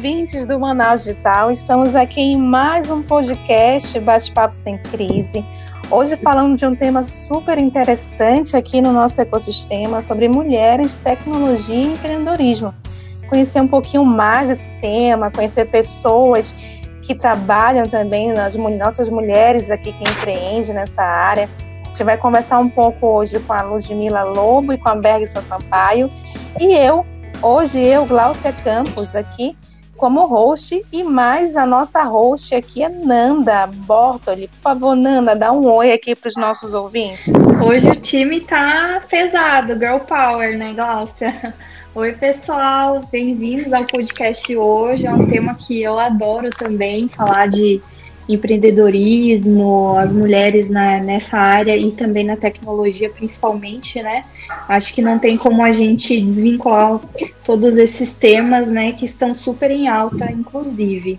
ouvintes do Manaus Digital. Estamos aqui em mais um podcast Bate-Papo Sem Crise. Hoje falando de um tema super interessante aqui no nosso ecossistema sobre mulheres, tecnologia e empreendedorismo. Conhecer um pouquinho mais desse tema, conhecer pessoas que trabalham também, nas nossas mulheres aqui que empreendem nessa área. A gente vai conversar um pouco hoje com a Ludmila Lobo e com a Bergson Sampaio. E eu, hoje eu, Glaucia Campos, aqui como host e mais a nossa host aqui é Nanda Bortoli. Por favor, Nanda, dá um oi aqui para os nossos ouvintes. Hoje o time tá pesado, girl power, né, Glaucia? Oi, pessoal, bem-vindos ao podcast hoje. É um tema que eu adoro também, falar de empreendedorismo, as mulheres na, nessa área e também na tecnologia, principalmente, né? Acho que não tem como a gente desvincular todos esses temas, né, que estão super em alta, inclusive.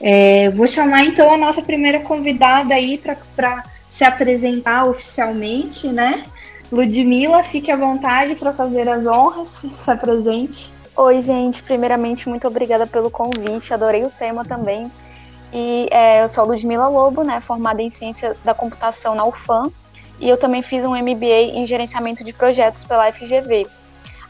É, vou chamar então a nossa primeira convidada aí para se apresentar oficialmente, né? Ludmila, fique à vontade para fazer as honras, se apresente. Oi, gente. Primeiramente, muito obrigada pelo convite. Adorei o tema também. E é, eu sou Ludmila Lobo, né, formada em Ciência da Computação na UFAM, e eu também fiz um MBA em Gerenciamento de Projetos pela FGV.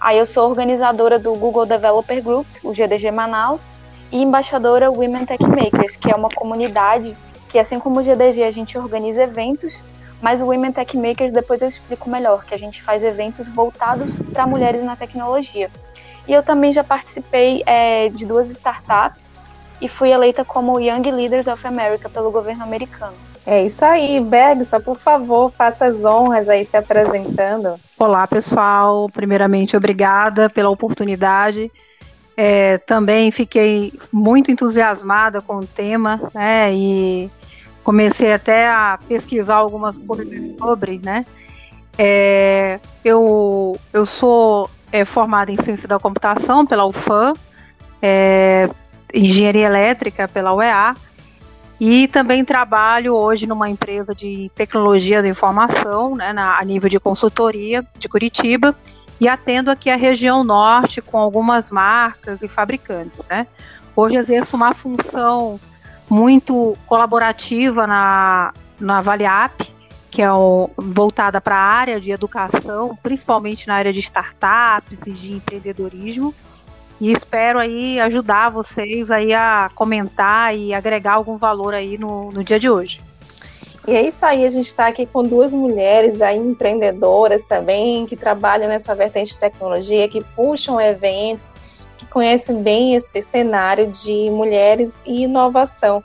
Aí eu sou organizadora do Google Developer Groups, o GDG Manaus, e embaixadora Women Tech Makers, que é uma comunidade que, assim como o GDG, a gente organiza eventos, mas o Women Tech Makers depois eu explico melhor, que a gente faz eventos voltados para mulheres na tecnologia. E eu também já participei é, de duas startups, e fui eleita como Young Leaders of America pelo governo americano. É isso aí, Bergson, por favor, faça as honras aí se apresentando. Olá, pessoal. Primeiramente, obrigada pela oportunidade. É, também fiquei muito entusiasmada com o tema, né? E comecei até a pesquisar algumas coisas sobre, né? É, eu, eu sou é, formada em ciência da computação pela UFAM, é, engenharia elétrica pela UEA e também trabalho hoje numa empresa de tecnologia da informação, né, na, a nível de consultoria de Curitiba e atendo aqui a região norte com algumas marcas e fabricantes. Né. Hoje exerço uma função muito colaborativa na, na Valiap, que é o, voltada para a área de educação, principalmente na área de startups e de empreendedorismo. E espero aí ajudar vocês aí a comentar e agregar algum valor aí no, no dia de hoje. E é isso aí, a gente está aqui com duas mulheres aí empreendedoras também, que trabalham nessa vertente de tecnologia, que puxam eventos, que conhecem bem esse cenário de mulheres e inovação.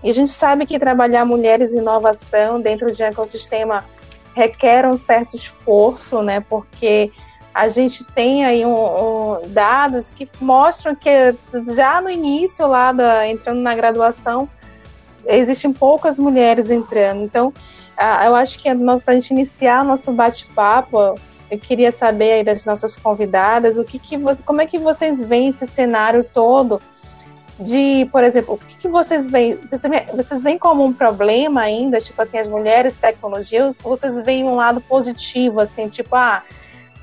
E a gente sabe que trabalhar mulheres e inovação dentro de um ecossistema requer um certo esforço, né? Porque a gente tem aí um, um, dados que mostram que já no início lá da, entrando na graduação existem poucas mulheres entrando. Então, eu acho que para a gente iniciar nosso bate-papo, eu queria saber aí das nossas convidadas o que, que você, como é que vocês veem esse cenário todo de, por exemplo, o que, que vocês veem? Vocês veem como um problema ainda, tipo assim, as mulheres tecnologias, ou vocês veem um lado positivo, assim, tipo, ah,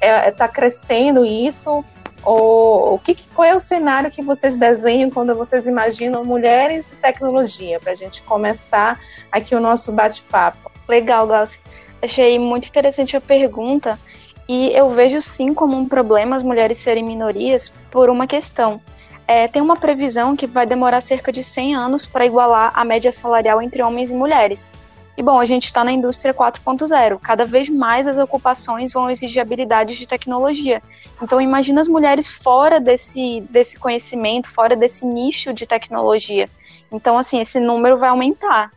está é, tá crescendo isso? Ou o que, qual é o cenário que vocês desenham quando vocês imaginam mulheres e tecnologia? Para a gente começar aqui o nosso bate-papo. Legal, Glaucia. Achei muito interessante a pergunta e eu vejo sim como um problema as mulheres serem minorias por uma questão. É, tem uma previsão que vai demorar cerca de 100 anos para igualar a média salarial entre homens e mulheres. E bom, a gente está na indústria 4.0. Cada vez mais as ocupações vão exigir habilidades de tecnologia. Então imagina as mulheres fora desse, desse conhecimento, fora desse nicho de tecnologia. Então, assim, esse número vai aumentar.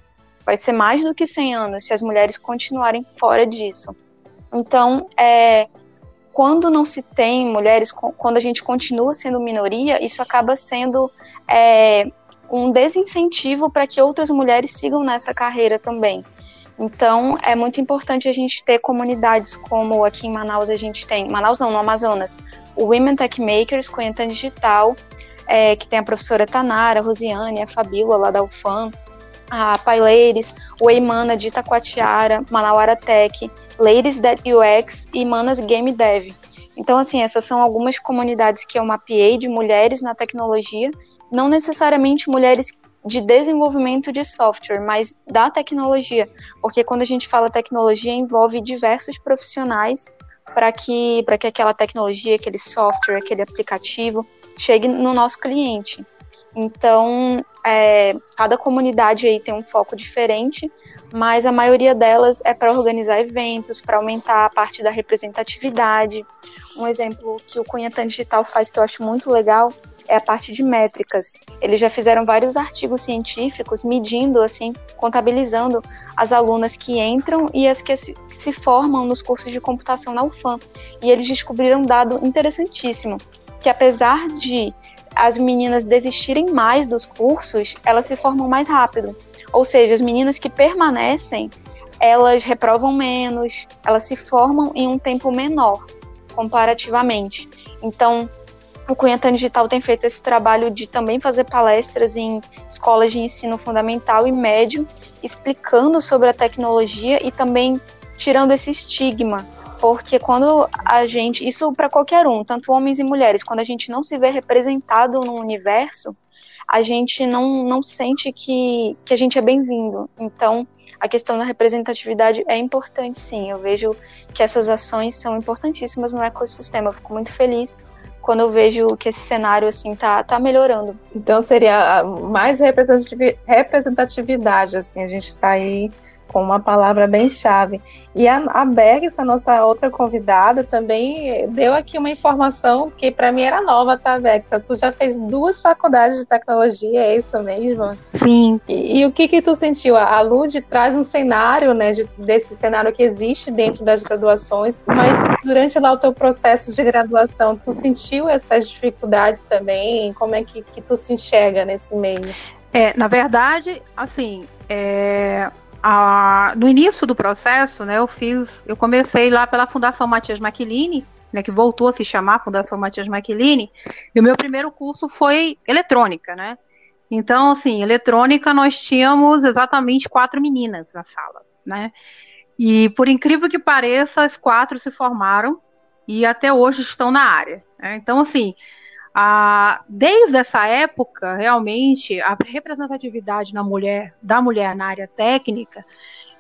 Vai ser mais do que 100 anos se as mulheres continuarem fora disso. Então, é, quando não se tem mulheres, quando a gente continua sendo minoria, isso acaba sendo é, um desincentivo para que outras mulheres sigam nessa carreira também. Então, é muito importante a gente ter comunidades como aqui em Manaus a gente tem, Manaus não, no Amazonas, o Women Tech Makers a Digital, é, que tem a professora Tanara, a Rosiane, a Fabíola lá da UFAM, a Paileires, o Eimana de Itacoatiara, Manauara Tech, Ladies That UX e Manas Game Dev. Então, assim, essas são algumas comunidades que eu mapeei de mulheres na tecnologia não necessariamente mulheres de desenvolvimento de software, mas da tecnologia, porque quando a gente fala tecnologia envolve diversos profissionais para que para que aquela tecnologia, aquele software, aquele aplicativo chegue no nosso cliente. Então, é, cada comunidade aí tem um foco diferente, mas a maioria delas é para organizar eventos, para aumentar a parte da representatividade. Um exemplo que o Cunhatan Digital faz que eu acho muito legal é a parte de métricas. Eles já fizeram vários artigos científicos medindo, assim, contabilizando as alunas que entram e as que se, formam nos cursos de computação na UFAM. E eles descobriram um dado interessantíssimo, que apesar de as meninas desistirem mais dos cursos, elas se formam mais rápido. Ou seja, as meninas que permanecem, elas reprovam menos, elas se formam em um tempo menor, comparativamente. Então, o Cunhatã Digital tem feito esse trabalho de também fazer palestras em escolas de ensino fundamental e médio, explicando sobre a tecnologia e também tirando esse estigma. Porque quando a gente, isso para qualquer um, tanto homens e mulheres, quando a gente não se vê representado no universo, a gente não, não sente que, que a gente é bem-vindo. Então, a questão da representatividade é importante, sim. Eu vejo que essas ações são importantíssimas no ecossistema. Eu fico muito feliz quando eu vejo que esse cenário assim tá, tá melhorando. Então seria mais representatividade, assim, a gente está aí com uma palavra bem chave. E a, a Bergs, a nossa outra convidada, também deu aqui uma informação que para mim era nova, tá, Bergs? Tu já fez duas faculdades de tecnologia, é isso mesmo? Sim. E, e o que que tu sentiu? A Lud traz um cenário, né, de, desse cenário que existe dentro das graduações, mas durante lá o teu processo de graduação, tu sentiu essas dificuldades também? Como é que, que tu se enxerga nesse meio? É, na verdade, assim, é, a, no início do processo, né, eu fiz, eu comecei lá pela Fundação Matias Maquilini, né, que voltou a se chamar Fundação Matias Maquilini, e o meu primeiro curso foi eletrônica, né? Então, assim, eletrônica nós tínhamos exatamente quatro meninas na sala, né? E por incrível que pareça, as quatro se formaram e até hoje estão na área. Né? Então, assim, desde essa época, realmente, a representatividade na mulher, da mulher na área técnica,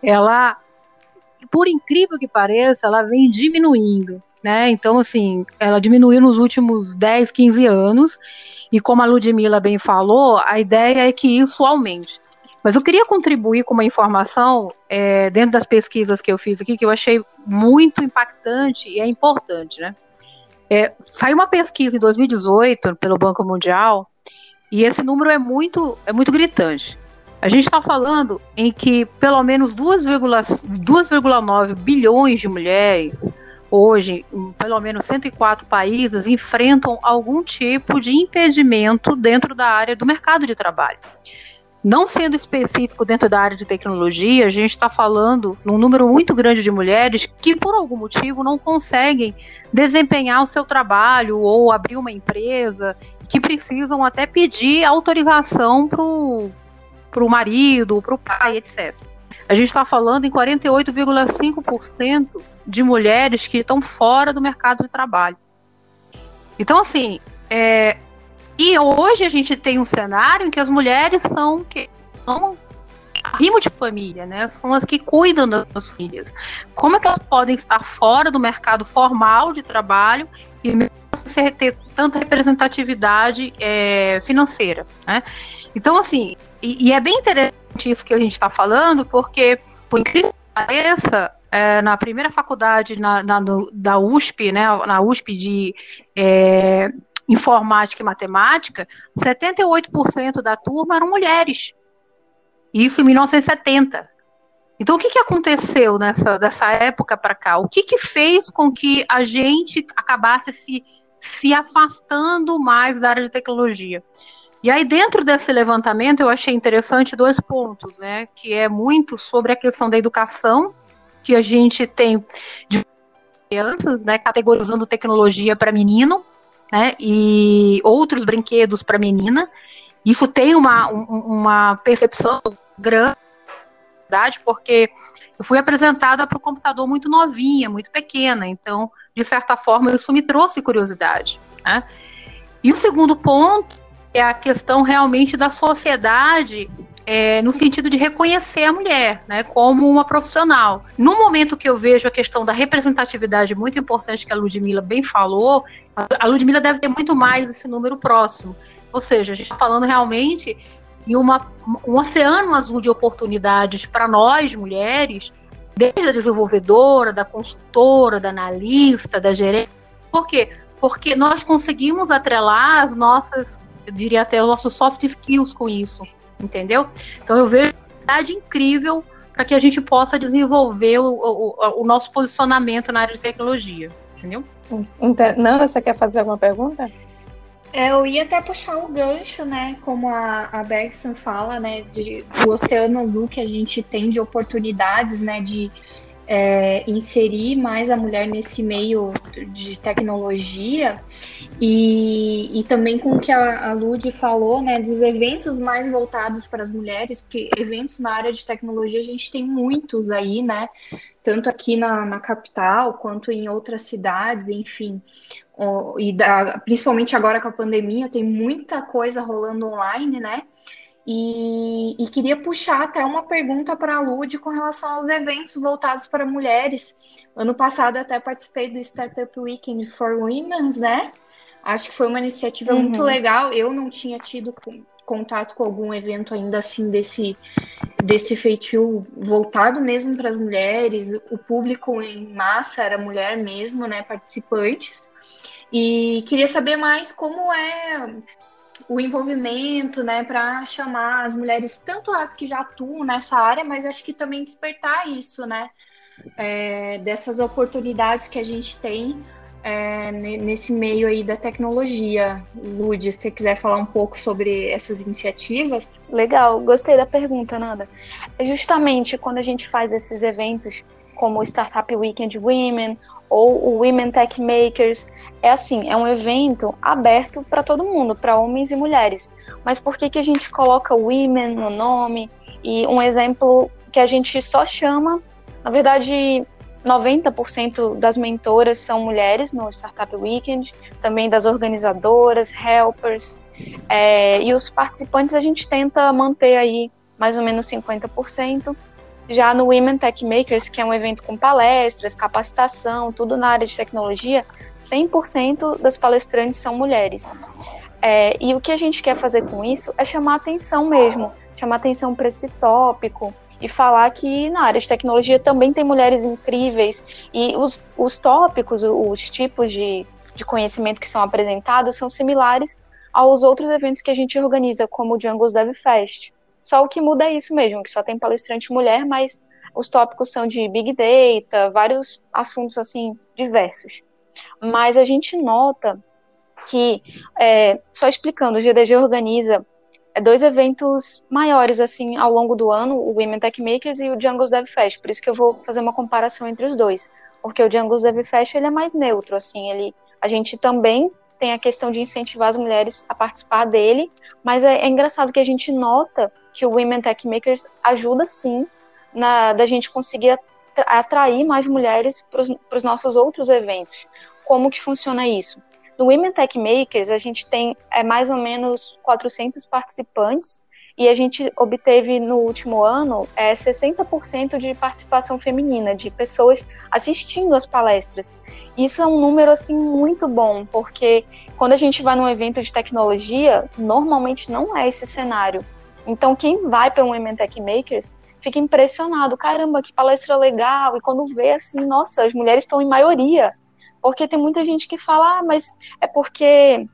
ela, por incrível que pareça, ela vem diminuindo. Né? Então, assim, ela diminuiu nos últimos 10, 15 anos, e como a Ludmilla bem falou, a ideia é que isso aumente. Mas eu queria contribuir com uma informação é, dentro das pesquisas que eu fiz aqui, que eu achei muito impactante e é importante, né? É, saiu uma pesquisa em 2018 pelo Banco Mundial e esse número é muito, é muito gritante. A gente está falando em que pelo menos 2,9 bilhões de mulheres hoje, em pelo menos 104 países, enfrentam algum tipo de impedimento dentro da área do mercado de trabalho. Não sendo específico dentro da área de tecnologia, a gente está falando num número muito grande de mulheres que, por algum motivo, não conseguem desempenhar o seu trabalho ou abrir uma empresa, que precisam até pedir autorização para o marido, para o pai, etc. A gente está falando em 48,5% de mulheres que estão fora do mercado de trabalho. Então, assim, é, e hoje a gente tem um cenário em que as mulheres são que são rimo de família, né? São as que cuidam das filhas. Como é que elas podem estar fora do mercado formal de trabalho e ter tanta representatividade é, financeira, né? Então, assim, e, e, é bem interessante isso que a gente está falando, porque, por incrível que pareça, é, na primeira faculdade na, na no, da USP, né, na USP de é, informática e matemática, 78% da turma eram mulheres. Isso em 1970. Então, o que, que aconteceu nessa dessa época para cá? O que, que fez com que a gente acabasse se, se afastando mais da área de tecnologia? E aí, dentro desse levantamento, eu achei interessante dois pontos, né? Que é muito sobre a questão da educação, que a gente tem de crianças, né? Categorizando tecnologia para menino, né? E outros brinquedos para menina. Isso tem uma, uma percepção grande, porque eu fui apresentada para o computador muito novinha, muito pequena, então, de certa forma, isso me trouxe curiosidade. Né? E o segundo ponto é a questão realmente da sociedade é, no sentido de reconhecer a mulher né, como uma profissional. No momento que eu vejo a questão da representatividade muito importante que a Ludmilla bem falou, a Ludmilla deve ter muito mais esse número próximo. Ou seja, a gente está falando realmente em uma, um oceano azul de oportunidades para nós, mulheres, desde a desenvolvedora, da consultora, da analista, da gerente. Por quê? Porque nós conseguimos atrelar as nossas, eu diria até os nossos soft skills com isso entendeu? Então eu vejo uma incrível para que a gente possa desenvolver o, o, o, nosso posicionamento na área de tecnologia, entendeu? Não, você quer fazer alguma pergunta? É, eu ia até puxar o gancho, né? Como a, a Bergson fala, né? De, do oceano azul que a gente tem de oportunidades, né? De é, inserir mais a mulher nesse meio de tecnologia e, e também com o que a, a Lud falou, né, dos eventos mais voltados para as mulheres, porque eventos na área de tecnologia a gente tem muitos aí, né, tanto aqui na, na capital quanto em outras cidades, enfim, e da, principalmente agora com a pandemia tem muita coisa rolando online, né, e, e, queria puxar até uma pergunta para a Lud com relação aos eventos voltados para mulheres. Ano passado até participei do Startup Weekend for Women, né? Acho que foi uma iniciativa uhum. muito legal. Eu não tinha tido contato com algum evento ainda assim desse, desse feitio voltado mesmo para as mulheres. O público em massa era mulher mesmo, né? Participantes. E queria saber mais como é o envolvimento, né, para chamar as mulheres, tanto as que já atuam nessa área, mas acho que também despertar isso, né, é, dessas oportunidades que a gente tem é, nesse meio aí da tecnologia. Lud, se você quiser falar um pouco sobre essas iniciativas. Legal, gostei da pergunta, Nanda. É justamente quando a gente faz esses eventos como o Startup Weekend Women ou o Women Tech Makers, é assim, é um evento aberto para todo mundo, para homens e mulheres. Mas por que, que a gente coloca women no nome? E um exemplo que a gente só chama, na verdade, 90% das mentoras são mulheres no Startup Weekend, também das organizadoras, helpers, é, e os participantes a gente tenta manter aí mais ou menos 50%. Já no Women Tech Makers, que é um evento com palestras, capacitação, tudo na área de tecnologia, 100% das palestrantes são mulheres. É, e o que a gente quer fazer com isso é chamar atenção mesmo, chamar atenção para esse tópico e falar que na área de tecnologia também tem mulheres incríveis e os, os tópicos, os tipos de, de conhecimento que são apresentados são similares aos outros eventos que a gente organiza, como o Django's Dev Fest. Só o que muda é isso mesmo, que só tem palestrante mulher, mas os tópicos são de Big Data, vários assuntos assim diversos. Mas a gente nota que, é, só explicando, o GDG organiza é, dois eventos maiores assim ao longo do ano, o Women Tech Makers e o Django's Dev Fest. Por isso que eu vou fazer uma comparação entre os dois, porque o Django's Dev Fest ele é mais neutro, assim, ele a gente também tem a questão de incentivar as mulheres a participar dele, mas é, é engraçado que a gente nota que o Women Tech Makers ajuda sim na da gente conseguir atrair mais mulheres para os nossos outros eventos. Como que funciona isso? No Women Tech Makers, a gente tem é, mais ou menos 400 participantes e a gente obteve no último ano é, 60% de participação feminina, de pessoas assistindo às palestras. Isso é um número assim muito bom, porque quando a gente vai num evento de tecnologia, normalmente não é esse cenário. Então, quem vai para um Women Tech Makers fica impressionado. Caramba, que palestra legal! E quando vê assim, nossa, as mulheres estão em maioria. Porque tem muita gente que fala, ah, mas é porque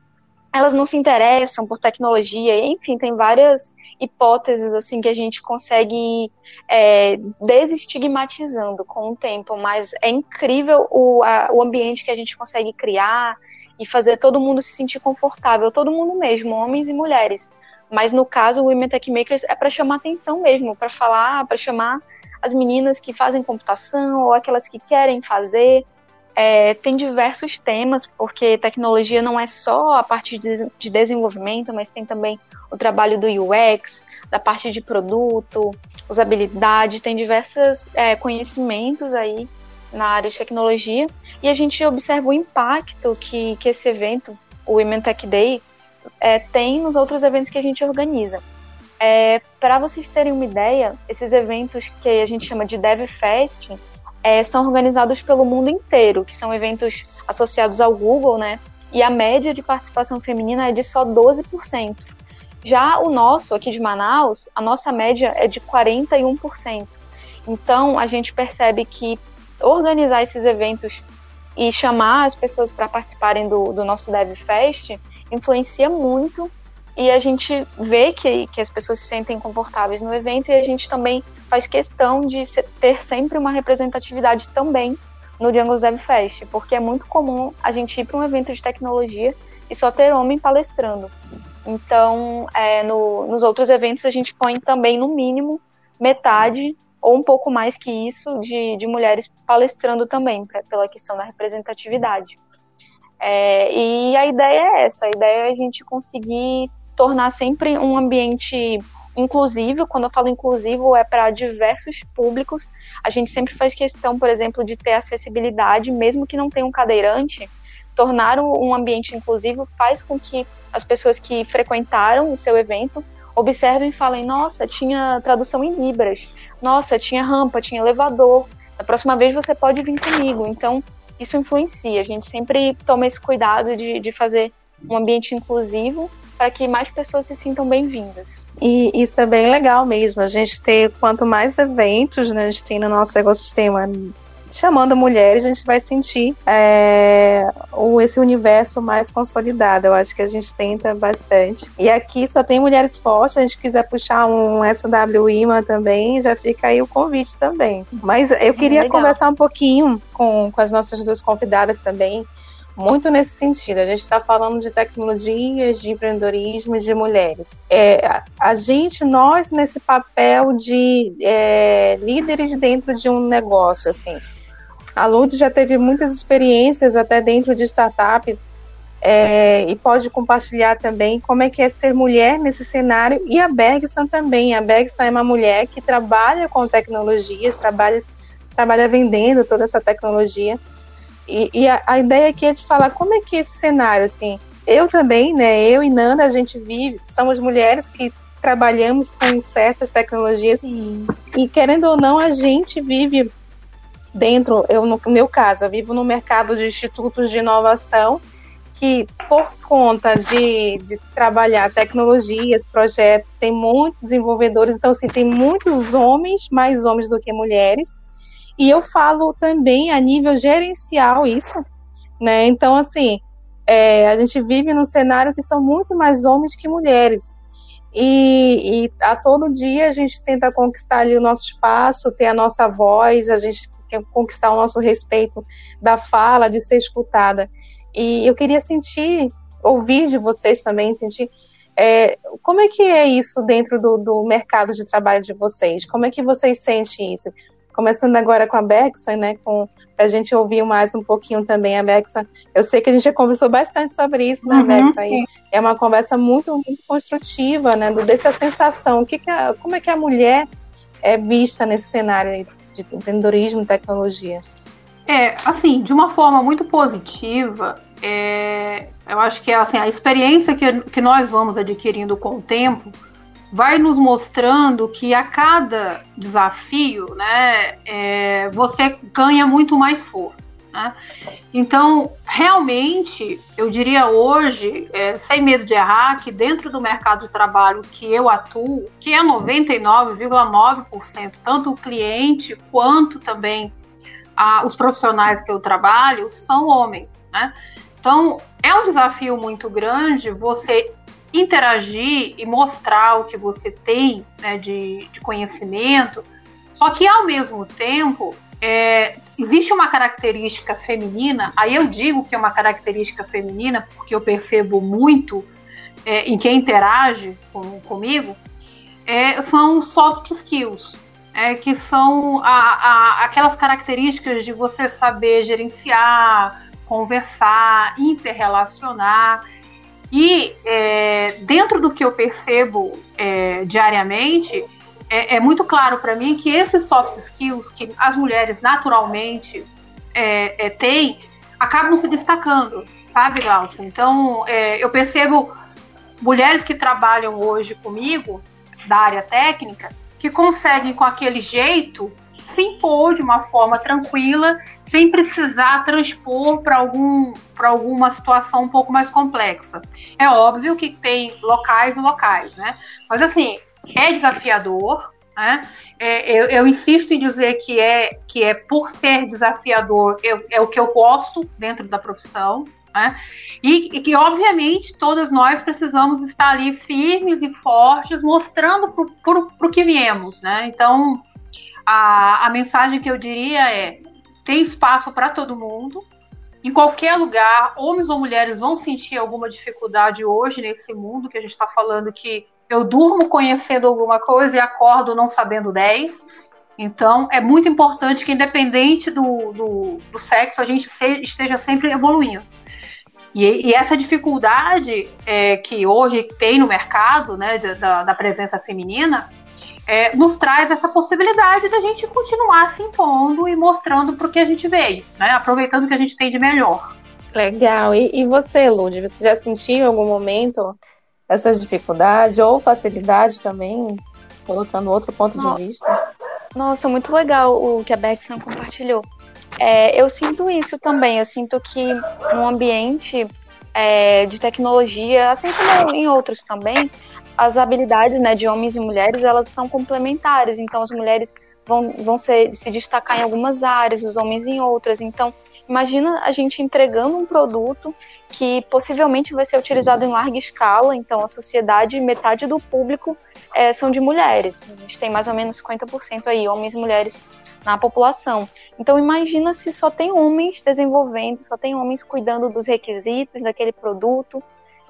elas não se interessam por tecnologia. Enfim, tem várias hipóteses assim que a gente consegue é, desestigmatizando com o tempo, mas é incrível o, a, o ambiente que a gente consegue criar e fazer todo mundo se sentir confortável, todo mundo mesmo, homens e mulheres. Mas no caso, o Women Tech Makers é para chamar atenção mesmo, para falar, para chamar as meninas que fazem computação ou aquelas que querem fazer. É, tem diversos temas, porque tecnologia não é só a parte de, de desenvolvimento, mas tem também o trabalho do UX, da parte de produto, usabilidade, tem diversos é, conhecimentos aí na área de tecnologia, e a gente observa o impacto que, que esse evento, o Women Tech Day, é, tem nos outros eventos que a gente organiza. É, Para vocês terem uma ideia, esses eventos que a gente chama de DevFest é, são organizados pelo mundo inteiro, que são eventos associados ao Google, né? E a média de participação feminina é de só 12%. Já o nosso, aqui de Manaus, a nossa média é de 41%. Então, a gente percebe que organizar esses eventos e chamar as pessoas para participarem do, do nosso DevFest influencia muito e a gente vê que, que as pessoas se sentem confortáveis no evento e a gente também faz questão de ter sempre uma representatividade também no Django's Dev Fest, porque é muito comum a gente ir para um evento de tecnologia e só ter homem palestrando. Então, é, no, nos outros eventos a gente põe também no mínimo metade ou um pouco mais que isso de, de mulheres palestrando também, pra, pela questão da representatividade. É, e a ideia é essa, a ideia é a gente conseguir tornar sempre um ambiente inclusivo. Quando eu falo inclusivo, é para diversos públicos. A gente sempre faz questão, por exemplo, de ter acessibilidade, mesmo que não tenha um cadeirante. Tornar um ambiente inclusivo faz com que as pessoas que frequentaram o seu evento observem e falem: nossa, tinha tradução em Libras, nossa, tinha rampa, tinha elevador. Da próxima vez você pode vir comigo. Então, isso influencia. A gente sempre toma esse cuidado de, de fazer um ambiente inclusivo para que mais pessoas se sintam bem-vindas. E isso é bem legal mesmo, a gente ter quanto mais eventos né, a gente tem no nosso ecossistema chamando mulheres, a gente vai sentir é, o, esse universo mais consolidado. Eu acho que a gente tenta bastante. E aqui só tem mulheres fortes. Se a gente quiser puxar um SWIMA também, já fica aí o convite também. Mas eu queria conversar um pouquinho com, com as nossas duas convidadas também muito nesse sentido. A gente está falando de tecnologias, de empreendedorismo, de mulheres. É, a gente, nós, nesse papel de é, líderes dentro de um negócio, assim. A Lud já teve muitas experiências até dentro de startups é, e pode compartilhar também como é que é ser mulher nesse cenário e a Bergson também. A Bergson é uma mulher que trabalha com tecnologias, trabalha, trabalha vendendo toda essa tecnologia e, e a, a, ideia aqui é de falar como é que esse cenário, assim, eu também, né, eu e Nanda, a gente vive, somos mulheres que trabalhamos com certas tecnologias Sim. e querendo ou não, a gente vive dentro, eu no meu caso, eu vivo no mercado de institutos de inovação que por conta de, de trabalhar tecnologias, projetos, tem muitos desenvolvedores, então assim, tem muitos homens, mais homens do que mulheres, e eu falo também a nível gerencial isso, né? Então, assim, é, a gente vive num cenário que são muito mais homens que mulheres. E, e, a todo dia a gente tenta conquistar ali o nosso espaço, ter a nossa voz, a gente quer conquistar o nosso respeito da fala, de ser escutada. E eu queria sentir, ouvir de vocês também, sentir é, como é que é isso dentro do, do mercado de trabalho de vocês? Como é que vocês sentem isso? Começando agora com a Bexa, né, com a gente ouvir mais um pouquinho também a Bexa. Eu sei que a gente já conversou bastante sobre isso, né, uhum, Bexa? E é uma conversa muito, muito construtiva, né, do, dessa sensação. O que, que a, como é que a mulher é vista nesse cenário de empreendedorismo e tecnologia? É, assim, de uma forma muito positiva, é, eu acho que assim, a experiência que, que nós vamos adquirindo com o tempo vai nos mostrando que a cada desafio, né, é, você ganha muito mais força. Né? Então, realmente, eu diria hoje, é, sem medo de errar, que dentro do mercado de trabalho que eu atuo, que é 99,9%, tanto o cliente quanto também a, os profissionais que eu trabalho são homens. Né? Então, é um desafio muito grande você interagir e mostrar o que você tem né, de, de, conhecimento, só que ao mesmo tempo é, existe uma característica feminina, aí eu digo que é uma característica feminina porque eu percebo muito é, em quem interage com, comigo, é, são soft skills, é, que são a, a, aquelas características de você saber gerenciar, conversar, interrelacionar. E é, dentro do que eu percebo é, diariamente, é, é, muito claro para mim que esses soft skills que as mulheres naturalmente é, é, têm acabam se destacando, sabe, Glaucia? Então, é, eu percebo mulheres que trabalham hoje comigo, da área técnica, que conseguem com aquele jeito se impor de uma forma tranquila, sem precisar transpor para algum, alguma situação um pouco mais complexa. É óbvio que tem locais e locais, né? Mas assim, é desafiador, né? É, eu, eu, insisto em dizer que é, que é por ser desafiador, eu, é o que eu gosto dentro da profissão. Né? E, e, que, obviamente, todas nós precisamos estar ali firmes e fortes, mostrando para o que viemos. Né? Então, a, a mensagem que eu diria é: tem espaço para todo mundo. Em qualquer lugar, homens ou mulheres vão sentir alguma dificuldade hoje nesse mundo que a gente está falando que eu durmo conhecendo alguma coisa e acordo não sabendo 10. Então, é muito importante que, independente do, do, do sexo, a gente se, esteja sempre evoluindo. E, e essa dificuldade é, que hoje tem no mercado, né, da, da presença feminina, é, nos traz essa possibilidade da gente continuar se impondo e mostrando para o que a gente veio, né, aproveitando o que a gente tem de melhor. Legal. E, e você, Lud, você já sentiu em algum momento essa dificuldade ou facilidade também, colocando outro ponto Nossa. de vista? Nossa, muito legal o que a Bexan compartilhou. É, eu sinto isso também. Eu sinto que no ambiente é, de tecnologia, assim como em outros também, as habilidades né, de homens e mulheres elas são complementares. Então, as mulheres vão, vão ser, se destacar em algumas áreas, os homens em outras. Então, imagina a gente entregando um produto que possivelmente vai ser utilizado em larga escala. Então, a sociedade, metade do público é, são de mulheres. A gente tem mais ou menos 50% aí, homens e mulheres na população. Então imagina se só tem homens desenvolvendo, só tem homens cuidando dos requisitos daquele produto.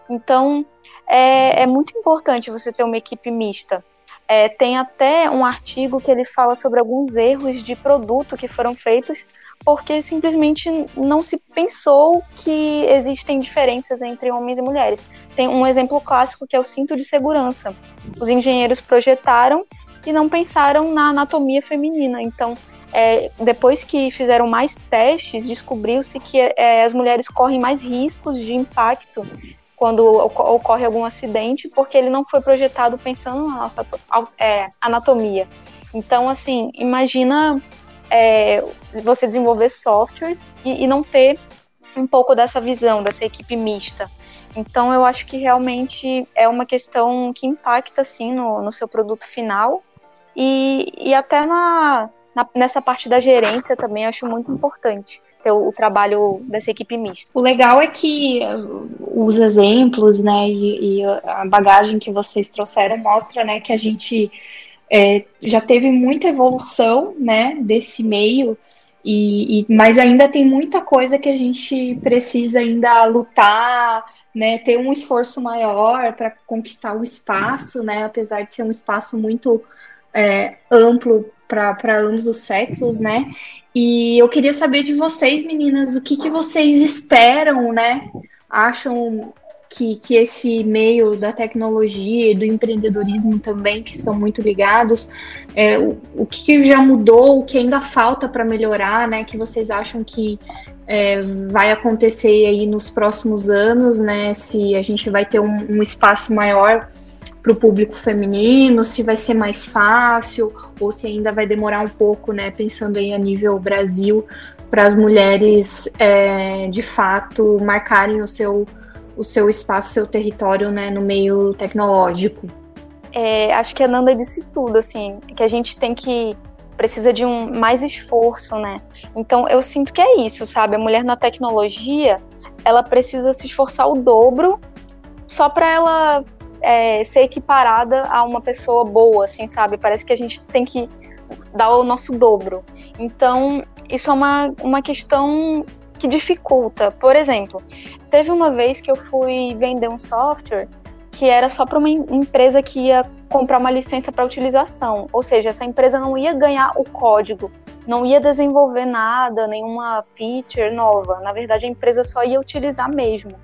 Então é, é muito importante você ter uma equipe mista. É, tem até um artigo que ele fala sobre alguns erros de produto que foram feitos porque simplesmente não se pensou que existem diferenças entre homens e mulheres. Tem um exemplo clássico que é o cinto de segurança. Os engenheiros projetaram e não pensaram na anatomia feminina. Então, é, depois que fizeram mais testes, descobriu-se que é, as mulheres correm mais riscos de impacto quando ocorre algum acidente, porque ele não foi projetado pensando na nossa é, anatomia. Então, assim, imagina é, você desenvolver softwares e, e não ter um pouco dessa visão, dessa equipe mista. Então, eu acho que realmente é uma questão que impacta, sim, no, no seu produto final e, e até na, na, nessa parte da gerência também acho muito importante ter o, trabalho dessa equipe mista. O legal é que os exemplos, né, e, e a bagagem que vocês trouxeram mostra, né, que a gente é, já teve muita evolução, né, desse meio. E, e, mas ainda tem muita coisa que a gente precisa ainda lutar, né, ter um esforço maior para conquistar o espaço, né, apesar de ser um espaço muito é, amplo para ambos os sexos, né? E eu queria saber de vocês, meninas, o que, que vocês esperam, né? Acham que, que esse meio da tecnologia e do empreendedorismo também, que estão muito ligados, é, o, o que, que já mudou, o que ainda falta para melhorar, né? Que vocês acham que é, vai acontecer aí nos próximos anos, né? Se a gente vai ter um, um espaço maior para o público feminino, se vai ser mais fácil ou se ainda vai demorar um pouco, né? Pensando aí a nível Brasil, para as mulheres é, de fato marcarem o seu, o seu espaço, seu território, né, no meio tecnológico. É, acho que a Nanda disse tudo, assim, que a gente tem que precisa de um mais esforço, né? Então eu sinto que é isso, sabe? A mulher na tecnologia, ela precisa se esforçar o dobro só para ela é, ser equiparada a uma pessoa boa, assim, sabe? Parece que a gente tem que dar o nosso dobro. Então, isso é uma, uma questão que dificulta. Por exemplo, teve uma vez que eu fui vender um software que era só para uma empresa que ia comprar uma licença para utilização, ou seja, essa empresa não ia ganhar o código, não ia desenvolver nada, nenhuma feature nova. Na verdade, a empresa só ia utilizar mesmo.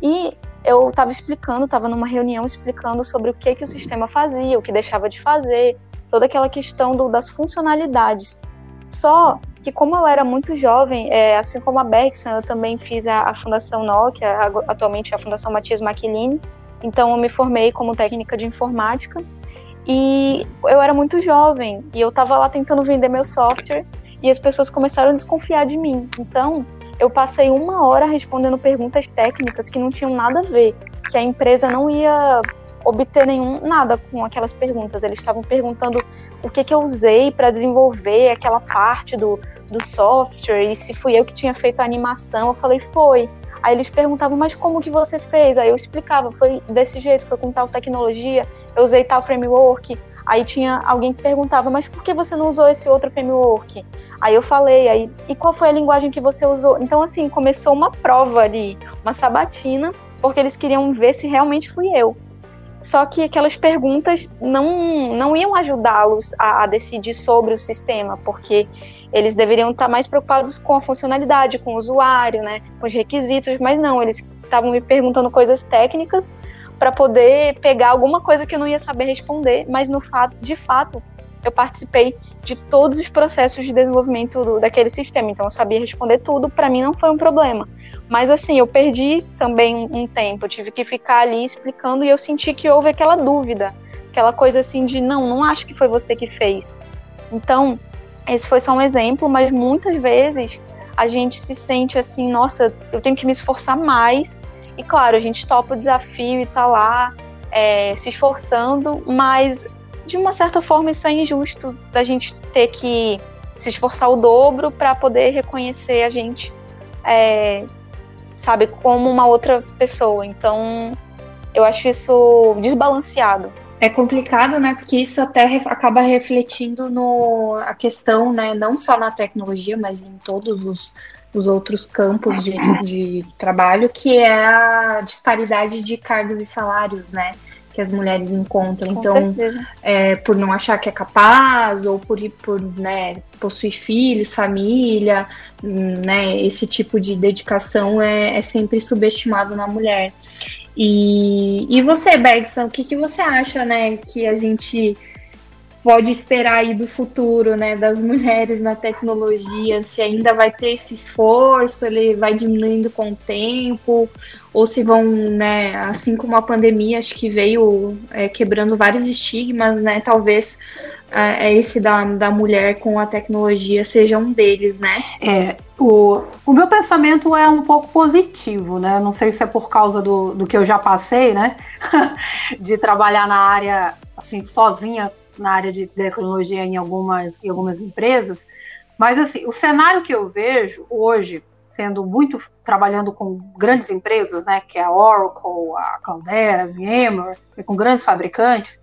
E eu estava explicando, estava numa reunião explicando sobre o que, que o sistema fazia, o que deixava de fazer, toda aquela questão do, das funcionalidades. Só que como eu era muito jovem, é, assim como a Bergson, eu também fiz a, a Fundação Nokia, atualmente a Fundação Matias Maquilini, Então eu me formei como técnica de informática e eu era muito jovem e eu estava lá tentando vender meu software e as pessoas começaram a desconfiar de mim. Então eu passei uma hora respondendo perguntas técnicas que não tinham nada a ver, que a empresa não ia obter nenhum nada com aquelas perguntas. Eles estavam perguntando o que, que eu usei para desenvolver aquela parte do, do software e se fui eu que tinha feito a animação. Eu falei, foi. Aí eles perguntavam, mas como que você fez? Aí eu explicava, foi desse jeito, foi com tal tecnologia, eu usei tal framework. Aí tinha alguém que perguntava, mas por que você não usou esse outro framework? Aí eu falei, aí, e qual foi a linguagem que você usou? Então, assim, começou uma prova ali, uma sabatina, porque eles queriam ver se realmente fui eu. Só que aquelas perguntas não, não iam ajudá-los a, a, decidir sobre o sistema, porque eles deveriam estar mais preocupados com a funcionalidade, com o usuário, né, com os requisitos, mas não, eles estavam me perguntando coisas técnicas para poder pegar alguma coisa que eu não ia saber responder, mas no fato, de fato, eu participei de todos os processos de desenvolvimento do, daquele sistema, então eu sabia responder tudo, para mim não foi um problema. Mas assim, eu perdi também um, um tempo, eu tive que ficar ali explicando e eu senti que houve aquela dúvida, aquela coisa assim de não, não acho que foi você que fez. Então, esse foi só um exemplo, mas muitas vezes a gente se sente assim, nossa, eu tenho que me esforçar mais. E claro, a gente topa o desafio e tá lá é, se esforçando, mas de uma certa forma isso é injusto da gente ter que se esforçar o dobro para poder reconhecer a gente, é, sabe, como uma outra pessoa. Então, eu acho isso desbalanceado. É complicado, né? Porque isso até acaba refletindo no a questão, né? Não só na tecnologia, mas em todos os, os outros campos de, de trabalho, que é a disparidade de cargos e salários, né? que as mulheres encontram. então, é, por não achar que é capaz, ou por, por né, possuir filhos, família, né, esse tipo de dedicação é, é sempre subestimado na mulher. E, e você, Bergson, o que, que você acha, né, que a gente pode esperar aí do futuro, né, das mulheres na tecnologia, se ainda vai ter esse esforço, ele vai diminuindo com o tempo, ou se vão, né, assim como a pandemia, acho que veio é, quebrando vários estigmas, né, talvez é, é, esse da, da mulher com a tecnologia seja um deles, né? É, o, o meu pensamento é um pouco positivo, né, não sei se é por causa do, do que eu já passei, né, de trabalhar na área, assim, sozinha na área de tecnologia em algumas, em algumas empresas, mas assim, o cenário que eu vejo hoje, sendo muito trabalhando com grandes empresas, né, que é a Oracle, a Cloudera, a VMware, com grandes fabricantes,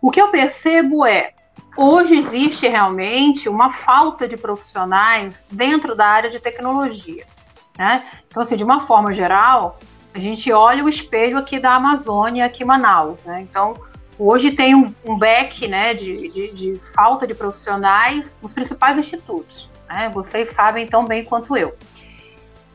o que eu percebo é hoje existe realmente uma falta de profissionais dentro da área de tecnologia. Né? Então, assim, de uma forma geral, a gente olha o espelho aqui da Amazônia, aqui em Manaus. Né? Então, Hoje tem um, um back né, de, de, de, falta de profissionais nos principais institutos. Né? Vocês sabem tão bem quanto eu.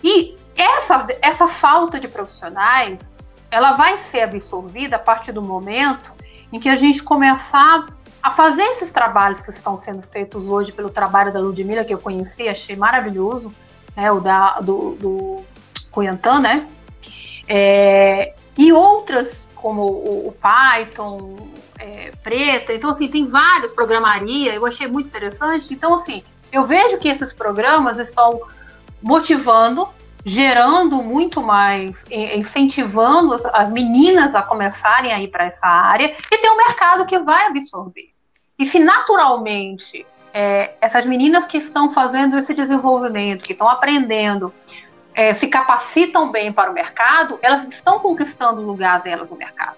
E essa, essa falta de profissionais ela vai ser absorvida a partir do momento em que a gente começar a fazer esses trabalhos que estão sendo feitos hoje pelo trabalho da Ludmilla, que eu conheci, achei maravilhoso, né, o da, do, do Cuyantã, né? É, e outras como o, o Python, é, Preta. Então, assim, tem vários programaria, eu achei muito interessante. Então, assim, eu vejo que esses programas estão motivando, gerando muito mais, incentivando as, as meninas a começarem a ir para essa área, e tem um mercado que vai absorver. E se naturalmente é, essas meninas que estão fazendo esse desenvolvimento, que estão aprendendo, é, se capacitam bem para o mercado, elas estão conquistando o lugar delas no mercado.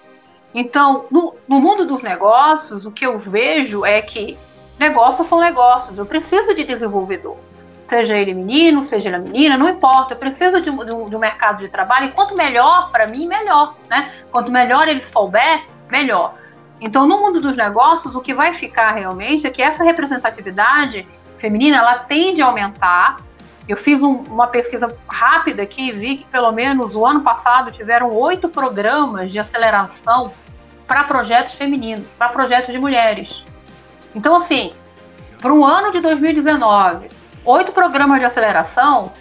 Então, no, no mundo dos negócios, o que eu vejo é que negócios são negócios. Eu preciso de desenvolvedor. Seja ele menino, seja ele menina, não importa. Eu preciso de, de, de um mercado de trabalho. E quanto melhor para mim, melhor. Né? Quanto melhor ele souber, melhor. Então, no mundo dos negócios, o que vai ficar realmente é que essa representatividade feminina ela tende a aumentar eu fiz um, uma pesquisa rápida aqui e vi que pelo menos o ano passado tiveram oito programas de aceleração para projetos femininos, para projetos de mulheres. Então, assim, para um ano de 2019, oito programas de aceleração,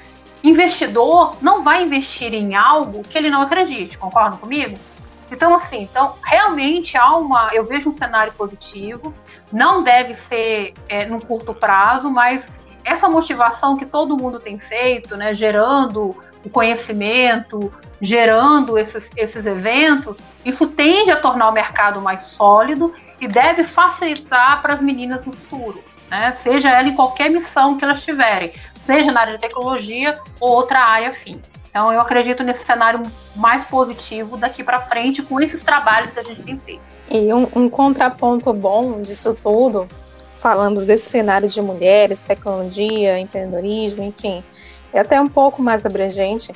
investidor não vai investir em algo que ele não acredite, concordam comigo? Então, assim, então realmente há uma. Eu vejo um cenário positivo, não deve ser é, num curto prazo, mas essa motivação que todo mundo tem feito, né, gerando o conhecimento, gerando esses, esses eventos, isso tende a tornar o mercado mais sólido e deve facilitar para as meninas no futuro, né? seja ela em qualquer missão que elas tiverem, seja na área de tecnologia ou outra área afim. Então eu acredito nesse cenário mais positivo daqui para frente com esses trabalhos que a gente tem feito. E um, um contraponto bom disso tudo, falando desse cenário de mulheres, tecnologia, empreendedorismo, enfim, é até um pouco mais abrangente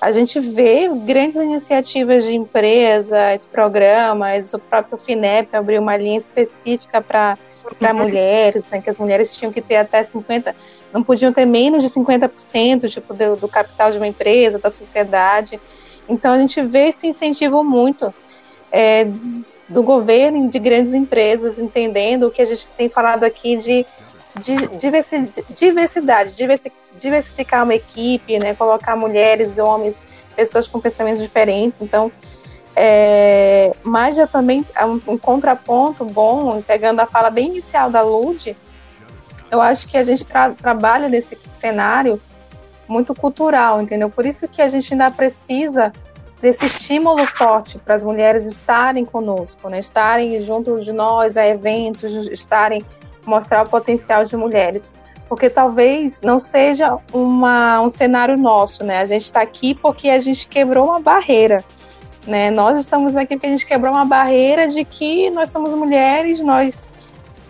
a gente vê grandes iniciativas de empresas, programas, o próprio FINEP abriu uma linha específica para uhum. mulheres, né, que as mulheres tinham que ter até 50%, não podiam ter menos de 50% tipo, do, do capital de uma empresa, da sociedade. Então a gente vê esse incentivo muito é, do governo e de grandes empresas, entendendo o que a gente tem falado aqui de diversidade, diversificar uma equipe, né, colocar mulheres, homens, pessoas com pensamentos diferentes. Então, é, mas já também um, um contraponto bom, pegando a fala bem inicial da Lud, eu acho que a gente tra trabalha nesse cenário muito cultural, entendeu? Por isso que a gente ainda precisa desse estímulo forte para as mulheres estarem conosco, né? estarem junto de nós a eventos, estarem mostrar o potencial de mulheres. Porque talvez não seja uma, um cenário nosso, né? A gente está aqui porque a gente quebrou uma barreira. Né? Nós estamos aqui porque a gente quebrou uma barreira de que nós somos mulheres, nós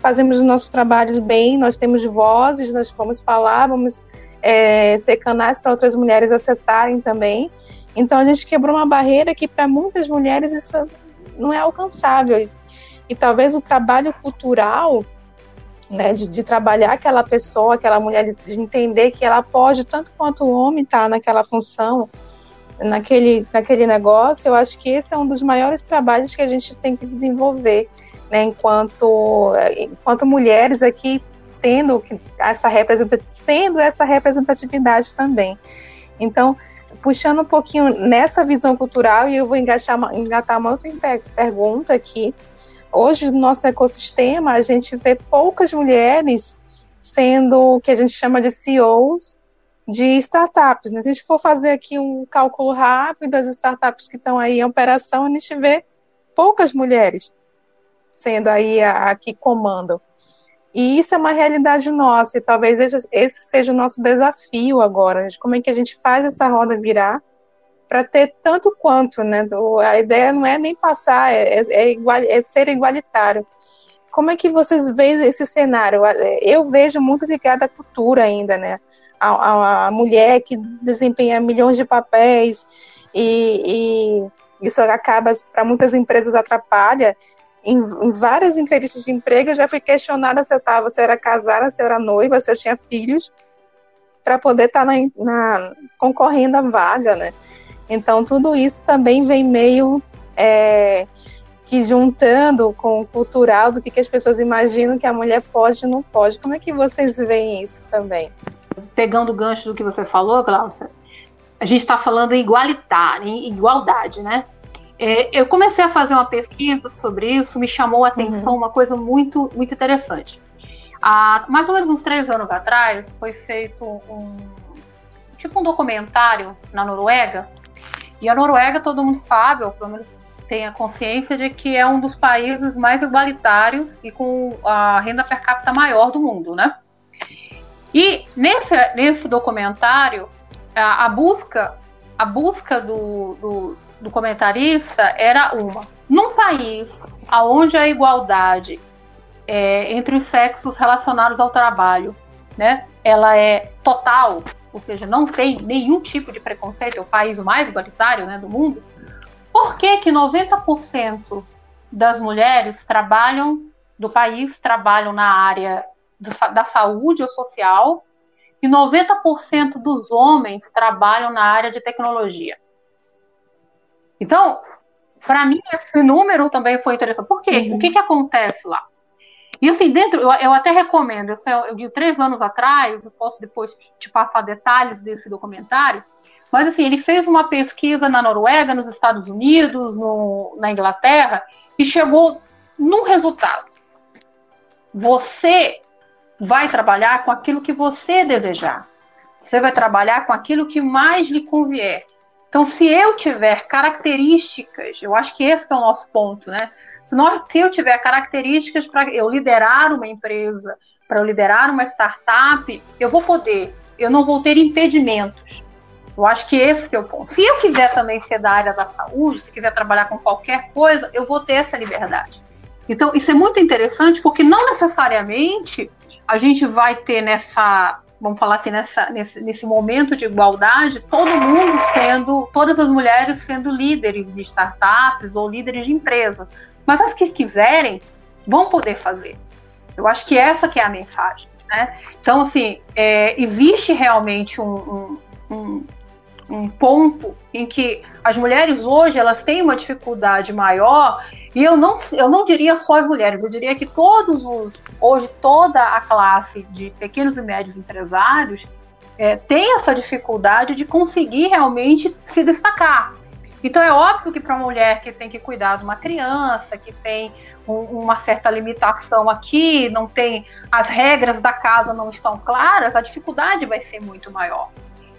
fazemos os nossos trabalhos bem, nós temos vozes, nós vamos falar, vamos é, ser canais para outras mulheres acessarem também. Então a gente quebrou uma barreira que para muitas mulheres isso não é alcançável. E talvez o trabalho cultural né, de, de, trabalhar aquela pessoa, aquela mulher, de, de, entender que ela pode, tanto quanto o homem estar tá naquela função, naquele, naquele negócio, eu acho que esse é um dos maiores trabalhos que a gente tem que desenvolver, né, enquanto, enquanto mulheres aqui tendo essa representatividade, sendo essa representatividade também. Então, puxando um pouquinho nessa visão cultural, e eu vou engatar uma, engatar uma outra pergunta aqui, Hoje, no nosso ecossistema, a gente vê poucas mulheres sendo o que a gente chama de CEOs de startups. Né? Se a gente for fazer aqui um cálculo rápido das startups que estão aí em operação, a gente vê poucas mulheres sendo aí a, a que comandam. E isso é uma realidade nossa, e talvez esse, esse seja o nosso desafio agora, como é que a gente faz essa roda virar para ter tanto quanto, né? A ideia não é nem passar, é, é, igual, é ser igualitário. Como é que vocês veem esse cenário? Eu vejo muito ligado à cultura ainda, né? A, a, a mulher que desempenha milhões de papéis e, e isso acaba para muitas empresas atrapalha. Em, em, várias entrevistas de emprego eu já fui questionada se eu estava, se eu era casada, se eu era noiva, se eu tinha filhos, para poder estar tá na, na, concorrendo à vaga, né? Então, tudo isso também vem meio é, que juntando com o cultural do que, que as pessoas imaginam que a mulher pode e não pode. Como é que vocês veem isso também? Pegando o gancho do que você falou, Glaucia, a gente está falando em igualitário, em igualdade, né? É, eu comecei a fazer uma pesquisa sobre isso, me chamou a atenção uhum. uma coisa muito, muito interessante. Há mais ou menos uns três anos atrás, foi feito um tipo um documentário na Noruega e a Noruega, todo mundo sabe, ou pelo menos tem a consciência de que é um dos países mais igualitários e com a renda per capita maior do mundo, né? E nesse, nesse documentário, a, a busca, a busca do, do, do, comentarista era uma. Num país onde a igualdade é, entre os sexos relacionados ao trabalho, né, ela é total, ou seja, não tem nenhum tipo de preconceito, é o país mais igualitário né, do mundo, por que, que 90% das mulheres trabalham do país trabalham na área da saúde ou social e 90% dos homens trabalham na área de tecnologia. Então, para mim, esse número também foi interessante. Por quê? Uhum. O que, que acontece lá? E assim, dentro, eu, eu até recomendo, eu, eu de três anos atrás, eu posso depois te passar detalhes desse documentário, Mas assim, ele fez uma pesquisa na Noruega, nos Estados Unidos, no, na Inglaterra, e chegou num resultado. Você vai trabalhar com aquilo que você desejar. Você vai trabalhar com aquilo que mais lhe convier. Então, se eu tiver características, eu acho que esse é o nosso ponto, né? Se, nós, se eu tiver características para eu liderar uma empresa, para eu liderar uma startup, eu vou poder, eu não vou ter impedimentos. Eu acho que esse que é o ponto. Se eu quiser também ser da área da saúde, se quiser trabalhar com qualquer coisa, eu vou ter essa liberdade. Então, isso é muito interessante porque não necessariamente a gente vai ter nessa, vamos falar assim, nessa, nesse, nesse momento de igualdade, todo mundo sendo, todas as mulheres sendo líderes de startups ou líderes de empresas. Mas as que quiserem vão poder fazer. Eu acho que essa que é a mensagem. Né? Então, assim, é, existe realmente um, um, um um ponto em que as mulheres hoje elas têm uma dificuldade maior e eu não, eu não diria só as mulheres, eu diria que todos os hoje toda a classe de pequenos e médios empresários é, tem essa dificuldade de conseguir realmente se destacar. Então é óbvio que para uma mulher que tem que cuidar de uma criança, que tem um, uma certa limitação aqui, não tem as regras da casa não estão claras, a dificuldade vai ser muito maior.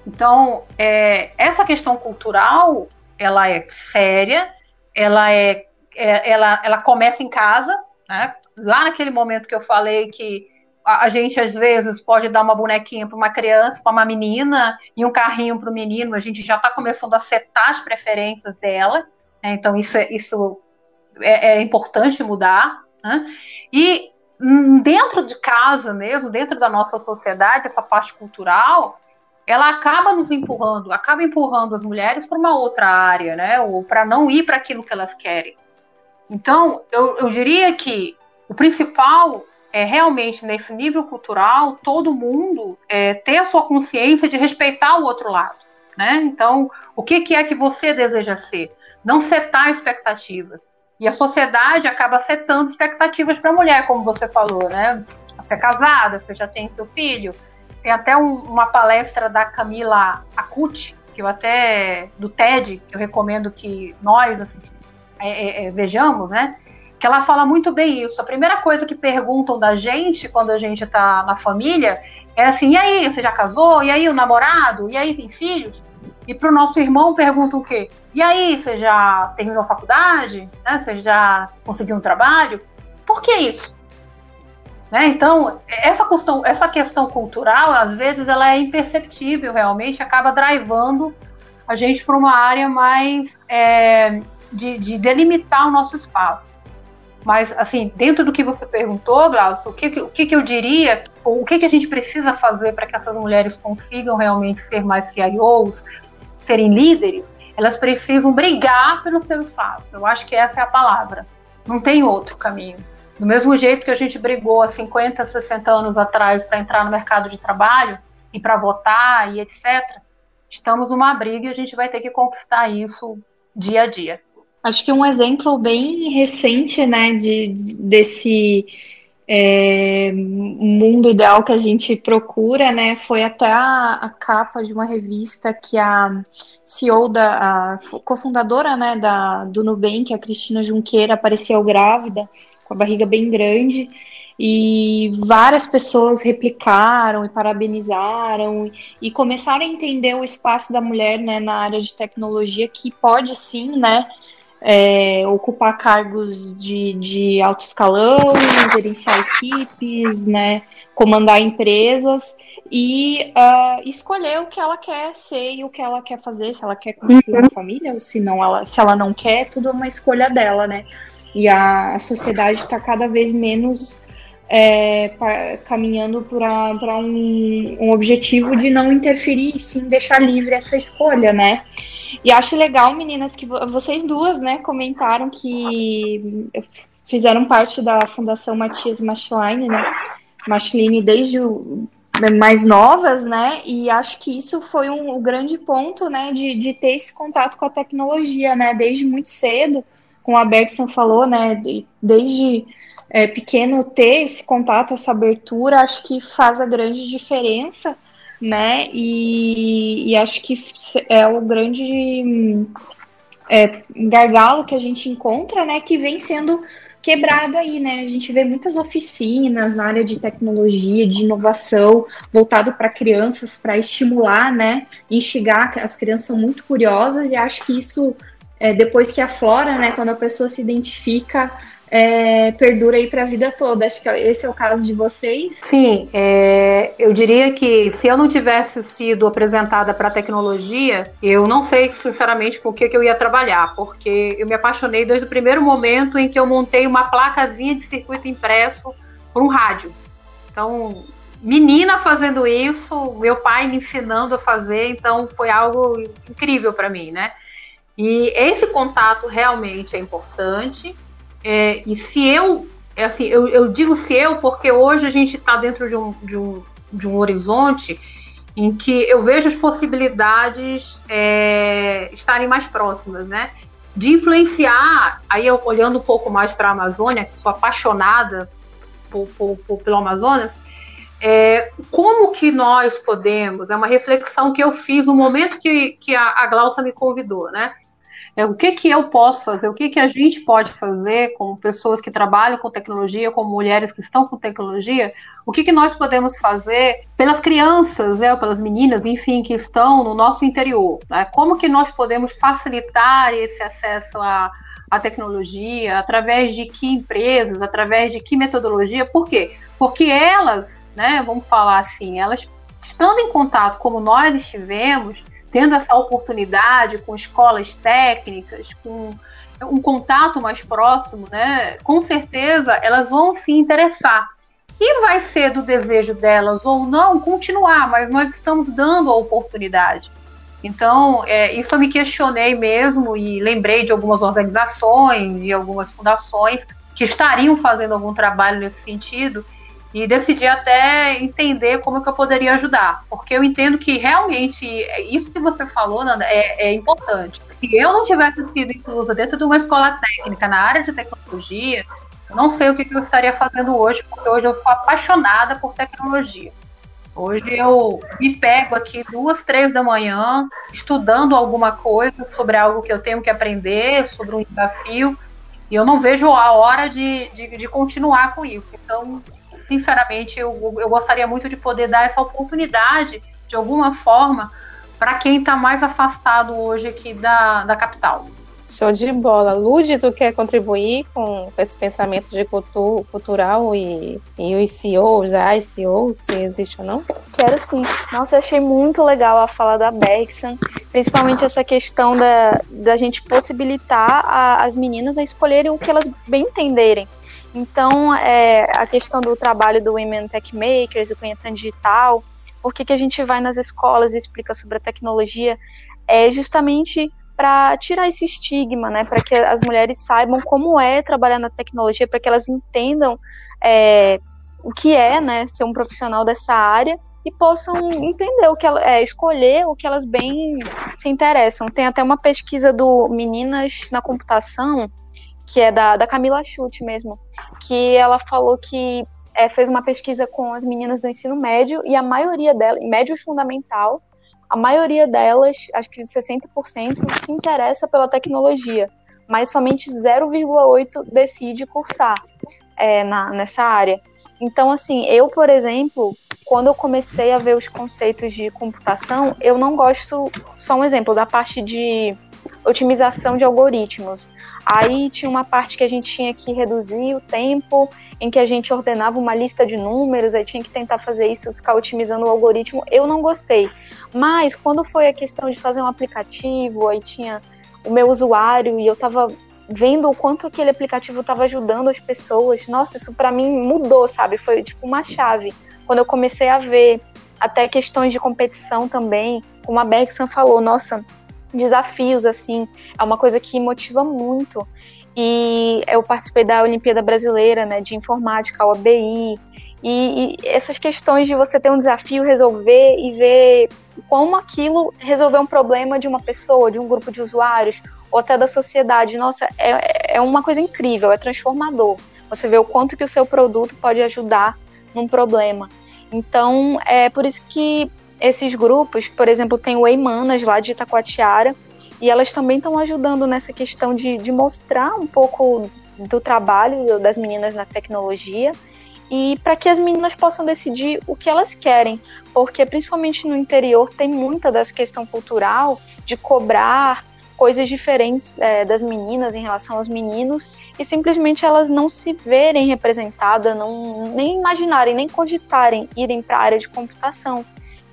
Então, é, essa questão cultural, ela é séria, ela é, é, ela, ela começa em casa, né? Lá naquele momento que eu falei que a, a gente às vezes pode dar uma bonequinha para uma criança, para uma menina e um carrinho para o menino, a gente já está começando a setar as preferências dela. Né? Então isso é, isso é, é importante mudar. Né? E hum, dentro de casa mesmo, dentro da nossa sociedade, essa parte cultural, ela acaba nos empurrando, acaba empurrando as mulheres para uma outra área, né? Ou para não ir para aquilo que elas querem. Então, eu, eu diria que o principal é realmente nesse nível cultural todo mundo é, ter a sua consciência de respeitar o outro lado, né? Então, o que, que é que você deseja ser? Não setar expectativas. E a sociedade acaba setando expectativas para a mulher, como você falou, né? Você é casada, você já tem seu filho, tem até um, uma palestra da Camila Acuti, que eu até, do TED, que eu recomendo que nós assim, é, é, é, vejamos, né? Que ela fala muito bem isso. A primeira coisa que perguntam da gente quando a gente tá na família é assim: e aí, você já casou? E aí, o namorado? E aí, tem filhos? E para o nosso irmão perguntam o quê? E aí, você já terminou a faculdade? Né? Você já conseguiu um trabalho? Por que isso? Né? Então, essa questão, essa questão cultural, às vezes, ela é imperceptível, realmente, acaba drivando a gente para uma área mais é, de, de, delimitar o nosso espaço. Mas, assim, dentro do que você perguntou, Glaucio, o que, o que, que eu diria, o que, que a gente precisa fazer para que essas mulheres consigam realmente ser mais CIOs, serem líderes, elas precisam brigar pelo seu espaço. Eu acho que essa é a palavra. Não tem outro caminho. Do mesmo jeito que a gente brigou há 50, 60 anos atrás para entrar no mercado de trabalho e para votar e etc., estamos numa briga e a gente vai ter que conquistar isso dia a dia. Acho que um exemplo bem recente, né, de, desse é, mundo ideal que a gente procura, né, foi até a, a capa de uma revista que a CEO da, a cofundadora, né, da, do Nubank, a Cristina Junqueira, apareceu grávida com a barriga bem grande. E várias pessoas replicaram e parabenizaram e começaram a entender o espaço da mulher né, na área de tecnologia, que pode sim né, é, ocupar cargos de, de alto escalão, gerenciar equipes, né, comandar empresas e uh, escolher o que ela quer ser e o que ela quer fazer, se ela quer construir uma família ou se não ela, se ela não quer, tudo é uma escolha dela, né? E a, a sociedade está cada vez menos é, caminhando para um, um objetivo de não interferir e sim deixar livre essa escolha, né? E acho legal, meninas, que vocês duas, né, comentaram que fizeram parte da Fundação Matias Machline, né? Machline desde o, mais novas, né? E acho que isso foi um, um grande ponto, né, de, de ter esse contato com a tecnologia, né? Desde muito cedo como a Bergson falou, né, desde é, pequeno ter esse contato, essa abertura, acho que faz a grande diferença né? E, e acho que é o grande é, gargalo que a gente encontra, né? Que vem sendo quebrado aí, né? A gente vê muitas oficinas na área de tecnologia, de inovação, voltado para crianças, para estimular, né? Instigar, as crianças são muito curiosas e acho que isso, é, depois que aflora, né? Quando a pessoa se identifica, é, perdura aí para a vida toda. Acho que esse é o caso de vocês. Sim, é, eu diria que se eu não tivesse sido apresentada para a tecnologia, eu não sei sinceramente o que, que eu ia trabalhar, porque eu me apaixonei desde o primeiro momento em que eu montei uma placazinha de circuito impresso por um rádio. Então, menina fazendo isso, meu pai me ensinando a fazer, então foi algo incrível para mim, né? E esse contato realmente é importante. É, e se eu, é assim, eu, eu, digo se eu, porque hoje a gente está dentro de um, de, um, de um horizonte em que eu vejo as possibilidades é, estarem mais próximas, né? De influenciar, aí eu olhando um pouco mais para a Amazônia, que sou apaixonada por, por, por, pelo Amazonas, é, como que nós podemos, é uma reflexão que eu fiz no momento que, que a, a Glaucia me convidou, né? É, o que, que eu posso fazer, o que, que a gente pode fazer como pessoas que trabalham com tecnologia, como mulheres que estão com tecnologia, o que, que nós podemos fazer pelas crianças, né, pelas meninas, enfim, que estão no nosso interior. Né? Como que nós podemos facilitar esse acesso à, à tecnologia, através de que empresas, através de que metodologia, por quê? Porque elas, né, vamos falar assim, elas estando em contato como nós estivemos, tendo essa oportunidade com escolas técnicas, com um contato mais próximo, né, com certeza elas vão se interessar. E vai ser do desejo delas ou não continuar, mas nós estamos dando a oportunidade. Então, é, isso eu me questionei mesmo e lembrei de algumas organizações e algumas fundações que estariam fazendo algum trabalho nesse sentido e decidi até entender como que eu poderia ajudar, porque eu entendo que realmente isso que você falou, Nanda, é, é importante. Se eu não tivesse sido inclusa dentro de uma escola técnica na área de tecnologia, não sei o que, que eu estaria fazendo hoje, porque hoje eu sou apaixonada por tecnologia. Hoje eu me pego aqui duas, três da manhã, estudando alguma coisa sobre algo que eu tenho que aprender, sobre um desafio, e eu não vejo a hora de, de, de continuar com isso. Então, sinceramente, eu, eu gostaria muito de poder dar essa oportunidade, de alguma forma, para quem está mais afastado hoje aqui da, da capital. Show de bola. Lud, tu quer contribuir com esse pensamento de cultu cultural e, e os CEOs, as CEOs, se existe ou não? Quero sim. Nossa, eu achei muito legal a fala da Bexan, principalmente essa questão da, da gente possibilitar a, as meninas a escolherem o que elas bem entenderem. Então, é, a questão do trabalho do Women Tech Makers, do Conhecimento Digital, por que, que a gente vai nas escolas e explica sobre a tecnologia, é justamente para tirar esse estigma, né, para que as mulheres saibam como é trabalhar na tecnologia, para que elas entendam é, o que é, né, ser um profissional dessa área e possam entender o que ela, é, escolher o que elas bem se interessam. Tem até uma pesquisa do Meninas na Computação, que é da, da Camila Chute mesmo, que ela falou que é, fez uma pesquisa com as meninas do ensino médio e a maioria delas, médio e fundamental, a maioria delas, acho que 60%, se interessa pela tecnologia, mas somente 0,8% decide cursar é, na, nessa área. Então, assim, eu, por exemplo, quando eu comecei a ver os conceitos de computação, eu não gosto, só um exemplo, da parte de otimização de algoritmos. Aí tinha uma parte que a gente tinha que reduzir o tempo em que a gente ordenava uma lista de números, aí tinha que tentar fazer isso, ficar otimizando o algoritmo. Eu não gostei. Mas quando foi a questão de fazer um aplicativo, aí tinha o meu usuário e eu estava vendo o quanto aquele aplicativo estava ajudando as pessoas. Nossa, isso para mim mudou, sabe? Foi tipo uma chave. Quando eu comecei a ver até questões de competição também, como a Bergson falou, nossa, desafios, assim, é uma coisa que motiva muito. E eu participei da Olimpíada Brasileira, né, de Informática, a OBI, e, e, essas questões de você ter um desafio, resolver e ver como aquilo resolveu um problema de uma pessoa, de um grupo de usuários, ou até da sociedade. Nossa, é, é uma coisa incrível, é transformador. Você vê o quanto que o seu produto pode ajudar num problema. Então, é por isso que esses grupos, por exemplo, tem o Eimanas lá de Itacoatiara, e elas também estão ajudando nessa questão de, de mostrar um pouco do trabalho das meninas na tecnologia e para que as meninas possam decidir o que elas querem, porque principalmente no interior tem muita dessa questão cultural de cobrar coisas diferentes é, das meninas em relação aos meninos e simplesmente elas não se verem representadas, não nem imaginarem, nem cogitarem irem para a área de computação.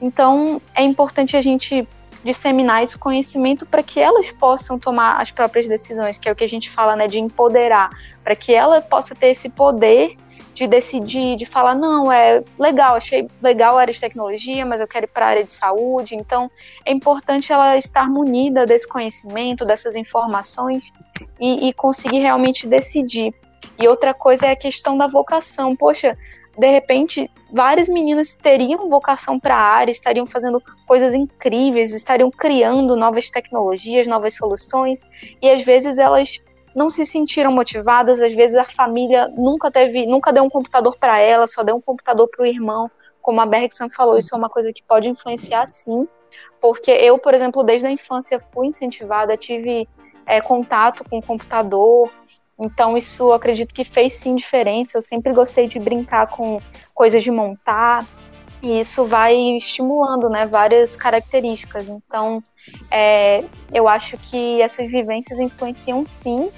Então é importante a gente disseminar esse conhecimento para que elas possam tomar as próprias decisões, que é o que a gente fala, né, de empoderar, para que ela possa ter esse poder de decidir, de falar, não, é legal, achei legal a área de tecnologia, mas eu quero ir para a área de saúde. Então, é importante ela estar munida desse conhecimento, dessas informações e, e conseguir realmente decidir. E outra coisa é a questão da vocação. Poxa, de repente, várias meninas teriam vocação para a área, estariam fazendo coisas incríveis, estariam criando novas tecnologias, novas soluções, e às vezes elas não se sentiram motivadas, às vezes a família nunca teve, nunca deu um computador para ela, só deu um computador para o irmão, como a Bergson falou, isso é uma coisa que pode influenciar sim, porque eu, por exemplo, desde a infância fui incentivada, tive é, contato com computador, então isso acredito que fez sim diferença. Eu sempre gostei de brincar com coisas de montar e isso vai estimulando, né, várias características. Então, é, eu acho que essas vivências influenciam sim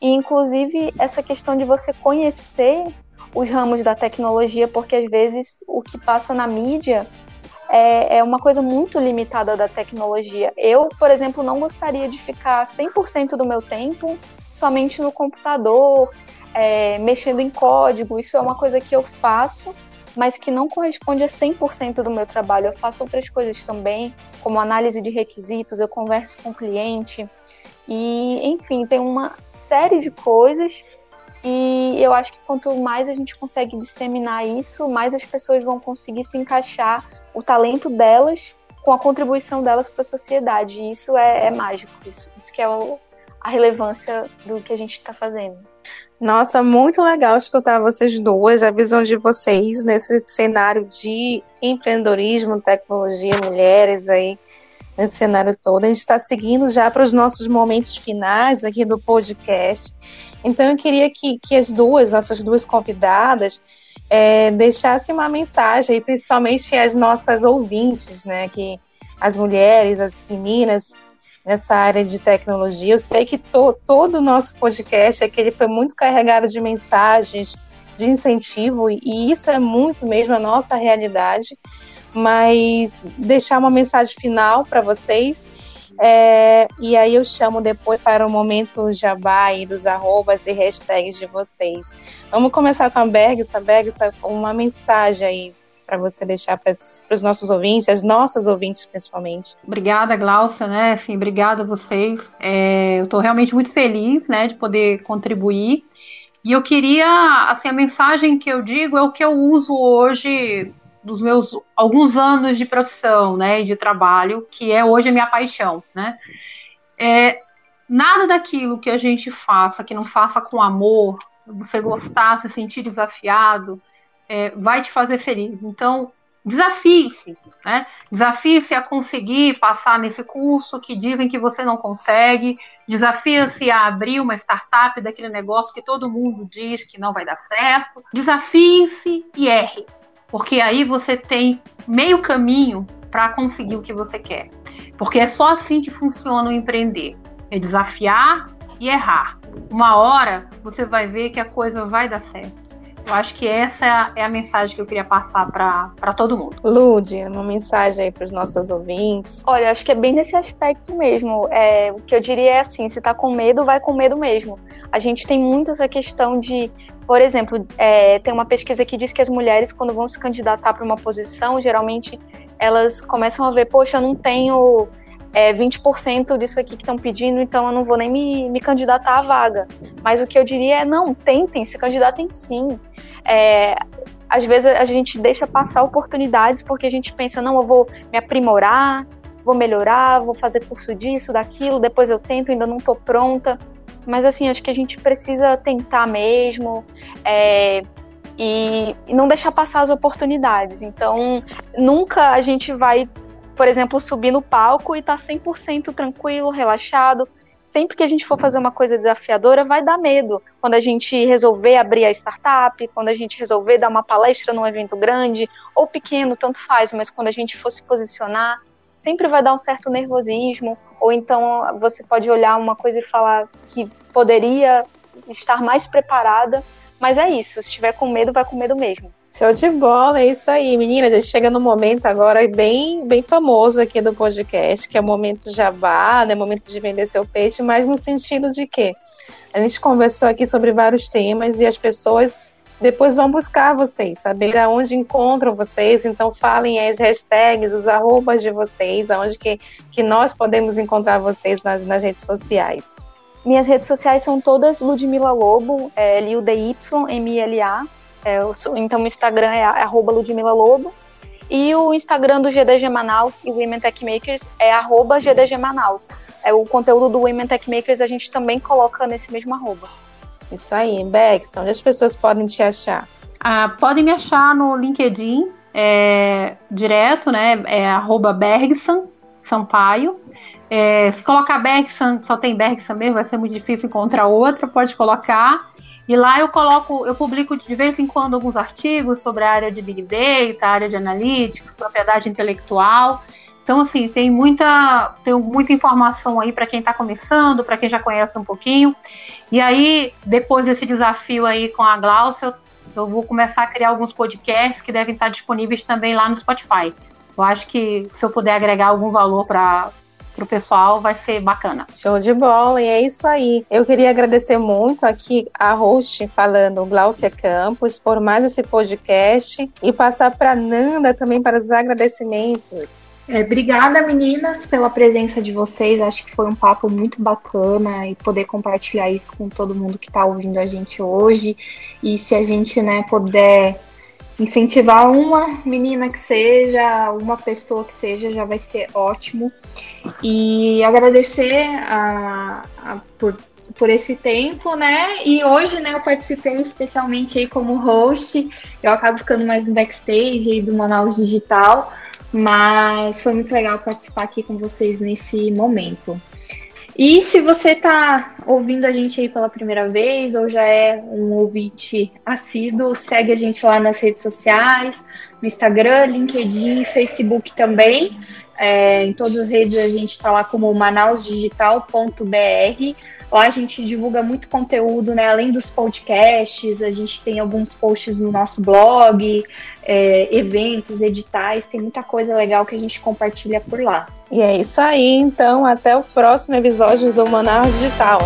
e inclusive essa questão de você conhecer os ramos da tecnologia, porque às vezes o que passa na mídia é, é uma coisa muito limitada da tecnologia. Eu, por exemplo, não gostaria de ficar 100% do meu tempo somente no computador, é, mexendo em código. Isso é uma coisa que eu faço, mas que não corresponde a 100% do meu trabalho. Eu faço outras coisas também, como análise de requisitos, eu converso com o cliente. E, enfim, tem uma série de coisas e eu acho que quanto mais a gente consegue disseminar isso, mais as pessoas vão conseguir se encaixar o talento delas com a contribuição delas para a sociedade. E isso é, é mágico, isso, isso que é o, a relevância do que a gente está fazendo. Nossa, muito legal escutar vocês duas, a visão de vocês nesse cenário de empreendedorismo, tecnologia, mulheres aí, nesse cenário todo. A gente está seguindo já para os nossos momentos finais aqui do podcast. Então eu queria que, que as duas, nossas duas convidadas, é, deixassem uma mensagem, principalmente as nossas ouvintes, né? Que as mulheres, as meninas nessa área de tecnologia. Eu sei que to, todo o nosso podcast aqui ele foi muito carregado de mensagens de incentivo e isso é muito mesmo a nossa realidade. Mas deixar uma mensagem final para vocês é, e aí eu chamo depois para o momento jabá e dos arrobas e hashtags de vocês. Vamos começar com a Bergsa. Bergsa, uma mensagem aí para você deixar para os nossos ouvintes, as nossas ouvintes principalmente. Obrigada, Glaucia, né? Assim, obrigada a vocês. É, eu estou realmente muito feliz, né, de poder contribuir. E eu queria, assim, a mensagem que eu digo é o que eu uso hoje dos meus alguns anos de profissão, né, de trabalho, que é hoje a minha paixão, né? É, nada daquilo que a gente faça, que não faça com amor, você gostar, se sentir desafiado, é, vai te fazer feliz. Então, desafie-se, né? Desafie-se a conseguir passar nesse curso que dizem que você não consegue, desafie-se a abrir uma startup daquele negócio que todo mundo diz que não vai dar certo. Desafie-se e erre porque aí você tem meio caminho para conseguir o que você quer. Porque é só assim que funciona o empreender: é desafiar e errar. Uma hora você vai ver que a coisa vai dar certo. Eu acho que essa é a, é a mensagem que eu queria passar para todo mundo. Lude, uma mensagem aí para os nossos ouvintes. Olha, acho que é bem nesse aspecto mesmo. É, o que eu diria é assim: se está com medo, vai com medo mesmo. A gente tem muito essa questão de por exemplo, é, tem uma pesquisa que diz que as mulheres, quando vão se candidatar para uma posição, geralmente elas começam a ver, poxa, eu não tenho é, 20% disso aqui que estão pedindo, então eu não vou nem me, me, candidatar à vaga. Mas o que eu diria é, não, tentem, se candidatem sim. É, às vezes a gente deixa passar oportunidades porque a gente pensa, não, eu vou me aprimorar, vou melhorar, vou fazer curso disso, daquilo, depois eu tento, ainda não estou pronta. Mas assim, acho que a gente precisa tentar mesmo. É, e, e não deixar passar as oportunidades. Então, nunca a gente vai, por exemplo, subir no palco e estar tá 100% tranquilo, relaxado. Sempre que a gente for fazer uma coisa desafiadora, vai dar medo. Quando a gente resolver abrir a startup, quando a gente resolver dar uma palestra num evento grande ou pequeno, tanto faz, mas quando a gente for se posicionar, sempre vai dar um certo nervosismo, ou então você pode olhar uma coisa e falar que poderia estar mais preparada, mas é isso, se estiver com medo, vai com medo mesmo. Show de bola, é isso aí, meninas. A gente chega no momento agora bem, bem famoso aqui do podcast, que é o momento jabá, né? Momento de vender seu peixe, mas no sentido de que a gente conversou aqui sobre vários temas e as pessoas depois vão buscar vocês, saber aonde encontram vocês, então falem as hashtags, os arrobas de vocês, aonde que, que nós podemos encontrar vocês nas, nas redes sociais. Minhas redes sociais são todas Ludmila Lobo, é, L-U-D-Y-M-I-L-A. É, então o Instagram é arroba Ludmila Lobo. E o Instagram do GDG Manaus e Women Tech Makers é arroba GDG Manaus. É, o conteúdo do Women Tech Makers a gente também coloca nesse mesmo arroba. Isso aí, Bex, onde as pessoas podem te achar? Ah, podem me achar no LinkedIn, é, direto, né? É arroba Bergson Sampaio. É, se colocar Bergson, só tem Bergson mesmo, vai ser muito difícil encontrar outra, pode colocar. E lá eu coloco, eu publico de vez em quando alguns artigos sobre a área de Big Data, área de Analytics, propriedade intelectual. Então, assim, tem muita, tem muita informação aí para quem está começando, para quem já conhece um pouquinho. E aí, depois desse desafio aí com a Glaucia, eu vou começar a criar alguns podcasts que devem estar disponíveis também lá no Spotify. Eu acho que se eu puder agregar algum valor para o pessoal, vai ser bacana. Show de bola, e é isso aí. Eu queria agradecer muito aqui a host falando, Glaucia Campos, por mais esse podcast e passar para Nanda também para os agradecimentos. É, obrigada, meninas, pela presença de vocês. Acho que foi um papo muito bacana e poder compartilhar isso com todo mundo que está ouvindo a gente hoje. E se a gente né, puder incentivar uma menina que seja, uma pessoa que seja, já vai ser ótimo. E agradecer a, a por, por esse tempo, né? E hoje, né, eu participei especialmente aí como host. Eu acabo ficando mais no backstage aí do Manaus Digital. Mas foi muito legal participar aqui com vocês nesse momento. E se você está ouvindo a gente aí pela primeira vez ou já é um ouvinte assíduo, segue a gente lá nas redes sociais, no Instagram, LinkedIn, Facebook também. É, em todas as redes a gente está lá como manausdigital.br. Lá a gente divulga muito conteúdo, né? Além dos podcasts, a gente tem alguns posts no nosso blog, é, eventos, editais, tem muita coisa legal que a gente compartilha por lá. E é isso aí, então, até o próximo episódio do Manaus Digital.